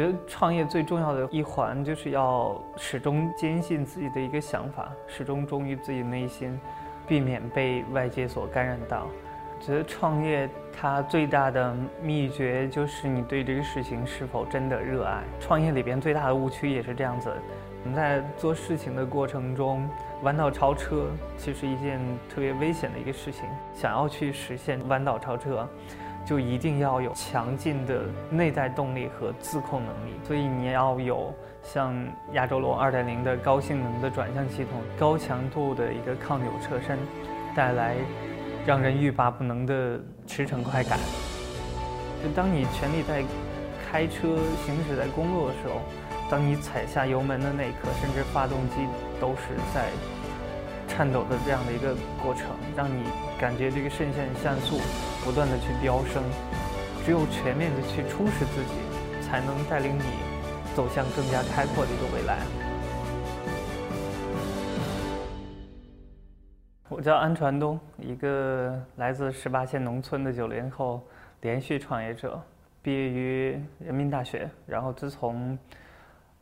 觉得创业最重要的一环就是要始终坚信自己的一个想法，始终忠于自己内心，避免被外界所感染到。觉得创业它最大的秘诀就是你对这个事情是否真的热爱。创业里边最大的误区也是这样子，我们在做事情的过程中弯道超车，其实一件特别危险的一个事情。想要去实现弯道超车。就一定要有强劲的内在动力和自控能力，所以你要有像亚洲龙二点零的高性能的转向系统，高强度的一个抗扭车身，带来让人欲罢不能的驰骋快感。就当你全力在开车行驶在公路的时候，当你踩下油门的那一刻，甚至发动机都是在。颤抖的这样的一个过程，让你感觉这个肾上腺素不断的去飙升。只有全面的去充实自己，才能带领你走向更加开阔的一个未来。我叫安传东，一个来自十八线农村的九零后连续创业者，毕业于人民大学，然后自从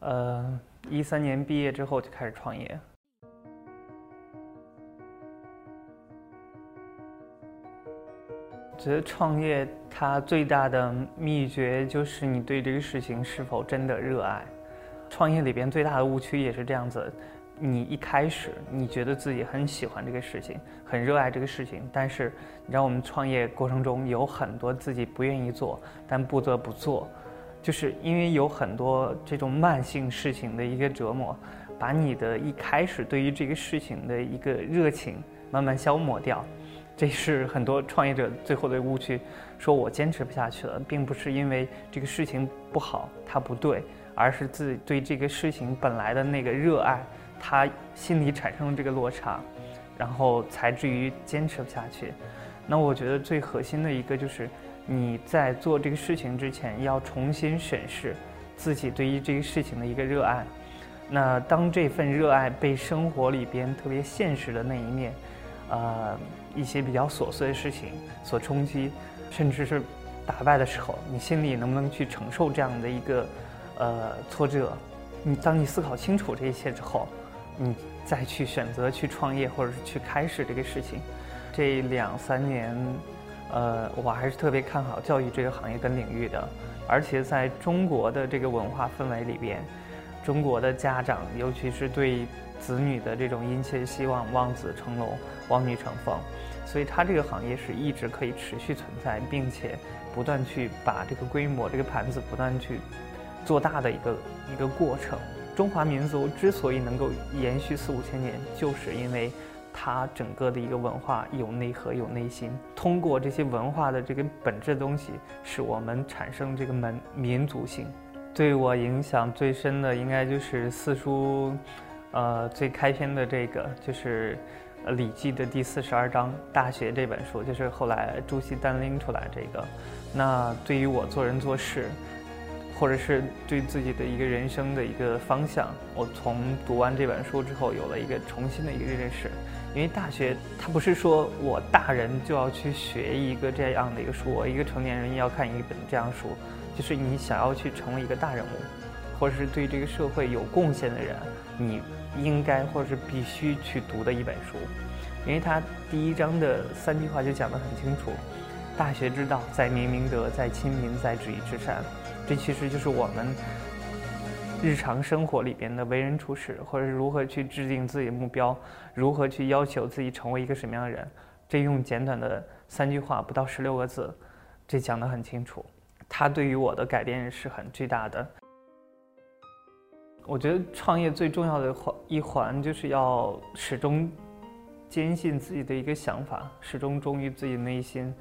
呃一三年毕业之后就开始创业。觉得创业它最大的秘诀就是你对这个事情是否真的热爱。创业里边最大的误区也是这样子，你一开始你觉得自己很喜欢这个事情，很热爱这个事情，但是你知道我们创业过程中有很多自己不愿意做，但不得不做，就是因为有很多这种慢性事情的一个折磨，把你的一开始对于这个事情的一个热情慢慢消磨掉。这是很多创业者最后的误区，说我坚持不下去了，并不是因为这个事情不好，它不对，而是自己对这个事情本来的那个热爱，他心里产生了这个落差，然后才至于坚持不下去。那我觉得最核心的一个就是你在做这个事情之前，要重新审视自己对于这个事情的一个热爱。那当这份热爱被生活里边特别现实的那一面。呃，一些比较琐碎的事情所冲击，甚至是打败的时候，你心里能不能去承受这样的一个呃挫折？你当你思考清楚这一切之后，你再去选择去创业或者是去开始这个事情。这两三年，呃，我还是特别看好教育这个行业跟领域的，而且在中国的这个文化氛围里边，中国的家长尤其是对。子女的这种殷切希望，望子成龙，望女成凤，所以它这个行业是一直可以持续存在，并且不断去把这个规模、这个盘子不断去做大的一个一个过程。中华民族之所以能够延续四五千年，就是因为它整个的一个文化有内核、有内心。通过这些文化的这个本质东西，使我们产生这个民民族性。对我影响最深的，应该就是四书。呃，最开篇的这个就是《呃礼记》的第四十二章《大学》这本书，就是后来朱熹单拎出来这个。那对于我做人做事，或者是对自己的一个人生的一个方向，我从读完这本书之后，有了一个重新的一个认识。因为大学它不是说我大人就要去学一个这样的一个书，我一个成年人要看一本这样书，就是你想要去成为一个大人物，或者是对这个社会有贡献的人，你。应该或者是必须去读的一本书，因为它第一章的三句话就讲得很清楚：大学之道，在明明德，在亲民，在止于至善。这其实就是我们日常生活里边的为人处事，或者是如何去制定自己的目标，如何去要求自己成为一个什么样的人。这用简短的三句话，不到十六个字，这讲得很清楚。它对于我的改变是很巨大的。我觉得创业最重要的环一环就是要始终坚信自己的一个想法，始终忠于自己内心，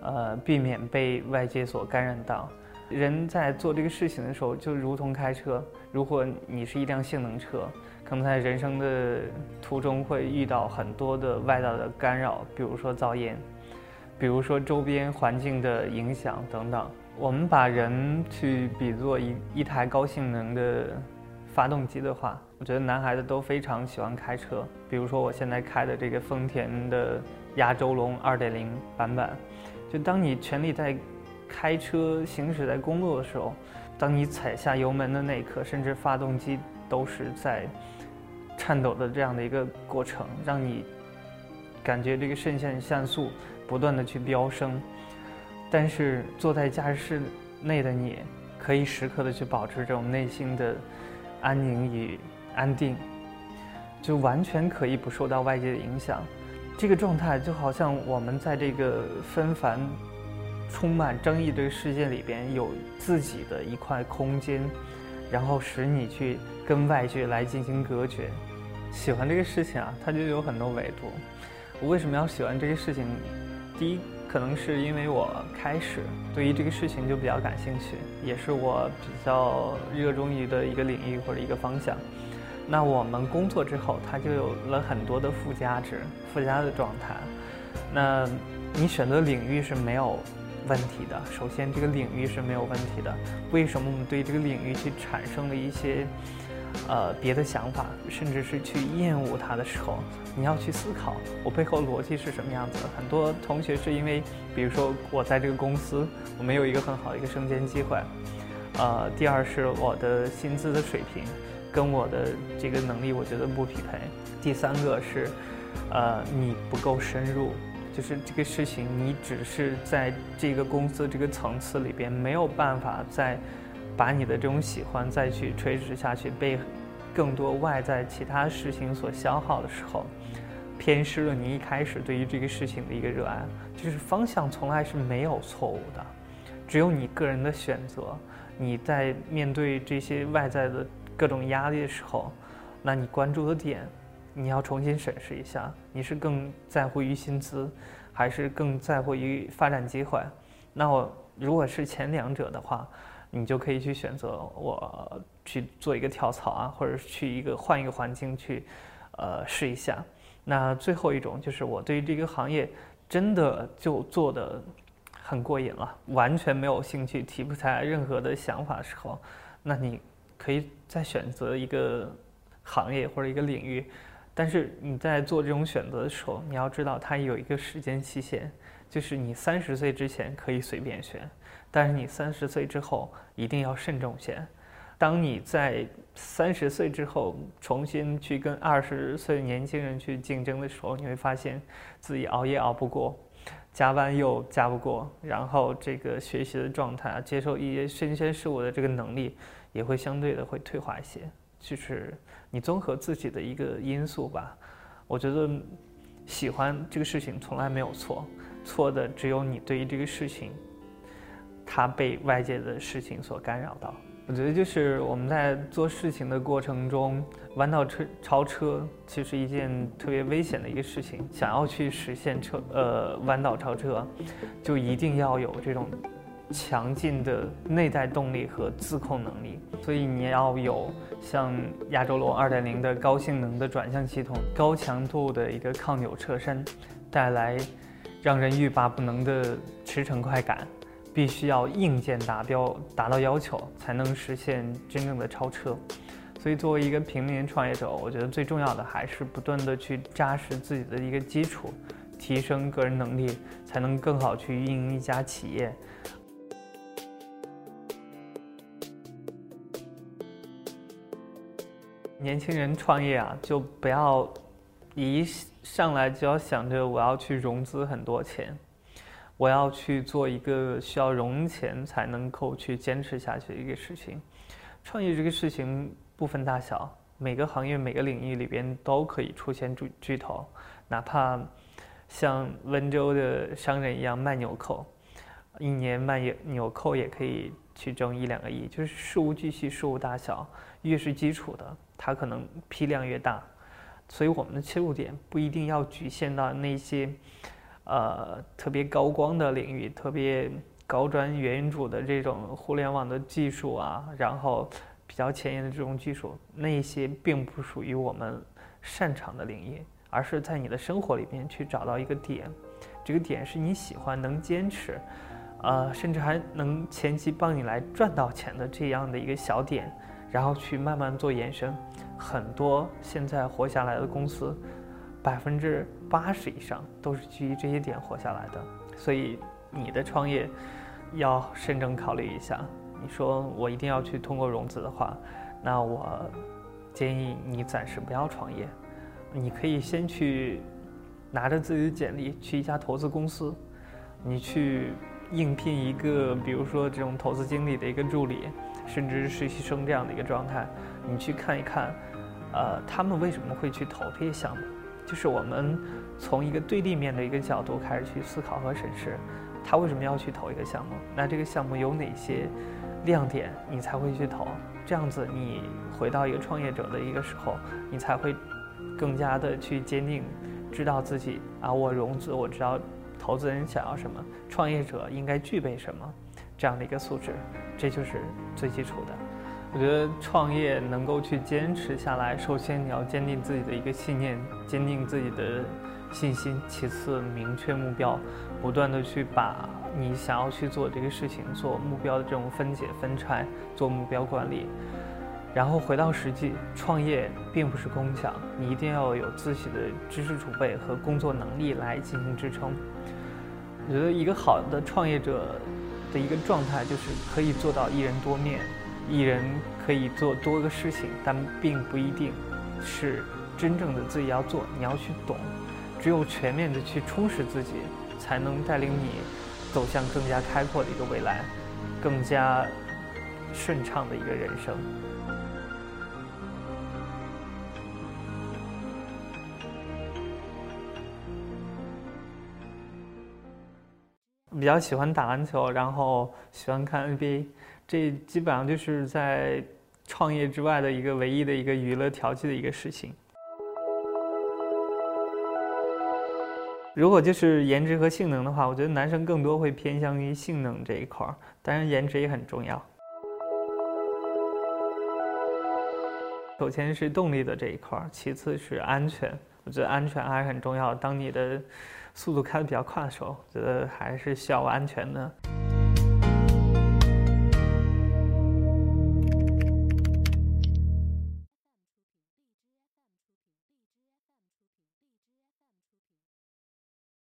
呃，避免被外界所感染到。人在做这个事情的时候，就如同开车，如果你是一辆性能车，可能在人生的途中会遇到很多的外道的干扰，比如说噪音，比如说周边环境的影响等等。我们把人去比作一一台高性能的。发动机的话，我觉得男孩子都非常喜欢开车。比如说我现在开的这个丰田的亚洲龙2.0版本，就当你全力在开车行驶在公路的时候，当你踩下油门的那一刻，甚至发动机都是在颤抖的这样的一个过程，让你感觉这个肾上腺素不断的去飙升。但是坐在驾驶室内的你，可以时刻的去保持这种内心的安宁与安定，就完全可以不受到外界的影响。这个状态就好像我们在这个纷繁、充满争议这个世界里边，有自己的一块空间，然后使你去跟外界来进行隔绝。喜欢这个事情啊，它就有很多维度。我为什么要喜欢这个事情？第一。可能是因为我开始对于这个事情就比较感兴趣，也是我比较热衷于的一个领域或者一个方向。那我们工作之后，它就有了很多的附加值、附加的状态。那你选择领域是没有问题的。首先，这个领域是没有问题的。为什么我们对这个领域去产生了一些？呃，别的想法，甚至是去厌恶它的时候，你要去思考我背后逻辑是什么样子的。很多同学是因为，比如说我在这个公司，我没有一个很好的一个升迁机会。呃，第二是我的薪资的水平跟我的这个能力，我觉得不匹配。第三个是，呃，你不够深入，就是这个事情你只是在这个公司这个层次里边没有办法再。把你的这种喜欢再去垂直下去，被更多外在其他事情所消耗的时候，偏失了你一开始对于这个事情的一个热爱。就是方向从来是没有错误的，只有你个人的选择。你在面对这些外在的各种压力的时候，那你关注的点，你要重新审视一下：你是更在乎于薪资，还是更在乎于发展机会？那我如果是前两者的话。你就可以去选择我去做一个跳槽啊，或者去一个换一个环境去，呃，试一下。那最后一种就是我对于这个行业真的就做的很过瘾了，完全没有兴趣，提不出来任何的想法的时候，那你可以再选择一个行业或者一个领域。但是你在做这种选择的时候，你要知道它有一个时间期限，就是你三十岁之前可以随便选。但是你三十岁之后一定要慎重些。当你在三十岁之后重新去跟二十岁年轻人去竞争的时候，你会发现自己熬夜熬不过，加班又加不过，然后这个学习的状态，接受一些新鲜事物的这个能力也会相对的会退化一些。就是你综合自己的一个因素吧。我觉得喜欢这个事情从来没有错，错的只有你对于这个事情。它被外界的事情所干扰到，我觉得就是我们在做事情的过程中，弯道车超车其实一件特别危险的一个事情。想要去实现车呃弯道超车，就一定要有这种强劲的内在动力和自控能力。所以你要有像亚洲龙二点零的高性能的转向系统，高强度的一个抗扭车身，带来让人欲罢不能的驰骋快感。必须要硬件达标，达到要求，才能实现真正的超车。所以，作为一个平民创业者，我觉得最重要的还是不断的去扎实自己的一个基础，提升个人能力，才能更好去运营一家企业。年轻人创业啊，就不要一上来就要想着我要去融资很多钱。我要去做一个需要融钱才能够去坚持下去的一个事情。创业这个事情不分大小，每个行业、每个领域里边都可以出现巨巨头，哪怕像温州的商人一样卖纽扣，一年卖纽纽扣也可以去挣一两个亿。就是事无巨细，事无大小，越是基础的，它可能批量越大。所以我们的切入点不一定要局限到那些。呃，特别高光的领域，特别高端元宇宙的这种互联网的技术啊，然后比较前沿的这种技术，那些并不属于我们擅长的领域，而是在你的生活里面去找到一个点，这个点是你喜欢、能坚持，呃，甚至还能前期帮你来赚到钱的这样的一个小点，然后去慢慢做延伸。很多现在活下来的公司。百分之八十以上都是基于这些点活下来的，所以你的创业要慎重考虑一下。你说我一定要去通过融资的话，那我建议你暂时不要创业，你可以先去拿着自己的简历去一家投资公司，你去应聘一个，比如说这种投资经理的一个助理，甚至是实习生这样的一个状态，你去看一看，呃，他们为什么会去投这些项目？就是我们从一个对立面的一个角度开始去思考和审视。他为什么要去投一个项目？那这个项目有哪些亮点，你才会去投？这样子，你回到一个创业者的一个时候，你才会更加的去坚定，知道自己啊，我融资，我知道投资人想要什么，创业者应该具备什么，这样的一个素质，这就是最基础的。我觉得创业能够去坚持下来，首先你要坚定自己的一个信念，坚定自己的。信心，其次明确目标，不断的去把你想要去做这个事情做目标的这种分解分拆，做目标管理，然后回到实际，创业并不是空想，你一定要有自己的知识储备和工作能力来进行支撑。我觉得一个好的创业者的一个状态就是可以做到一人多面，一人可以做多个事情，但并不一定是真正的自己要做，你要去懂。只有全面的去充实自己，才能带领你走向更加开阔的一个未来，更加顺畅的一个人生。比较喜欢打篮球，然后喜欢看 NBA，这基本上就是在创业之外的一个唯一的一个娱乐调剂的一个事情。如果就是颜值和性能的话，我觉得男生更多会偏向于性能这一块儿，当然颜值也很重要。首先是动力的这一块儿，其次是安全。我觉得安全还是很重要。当你的速度开的比较快的时候，觉得还是需要安全的。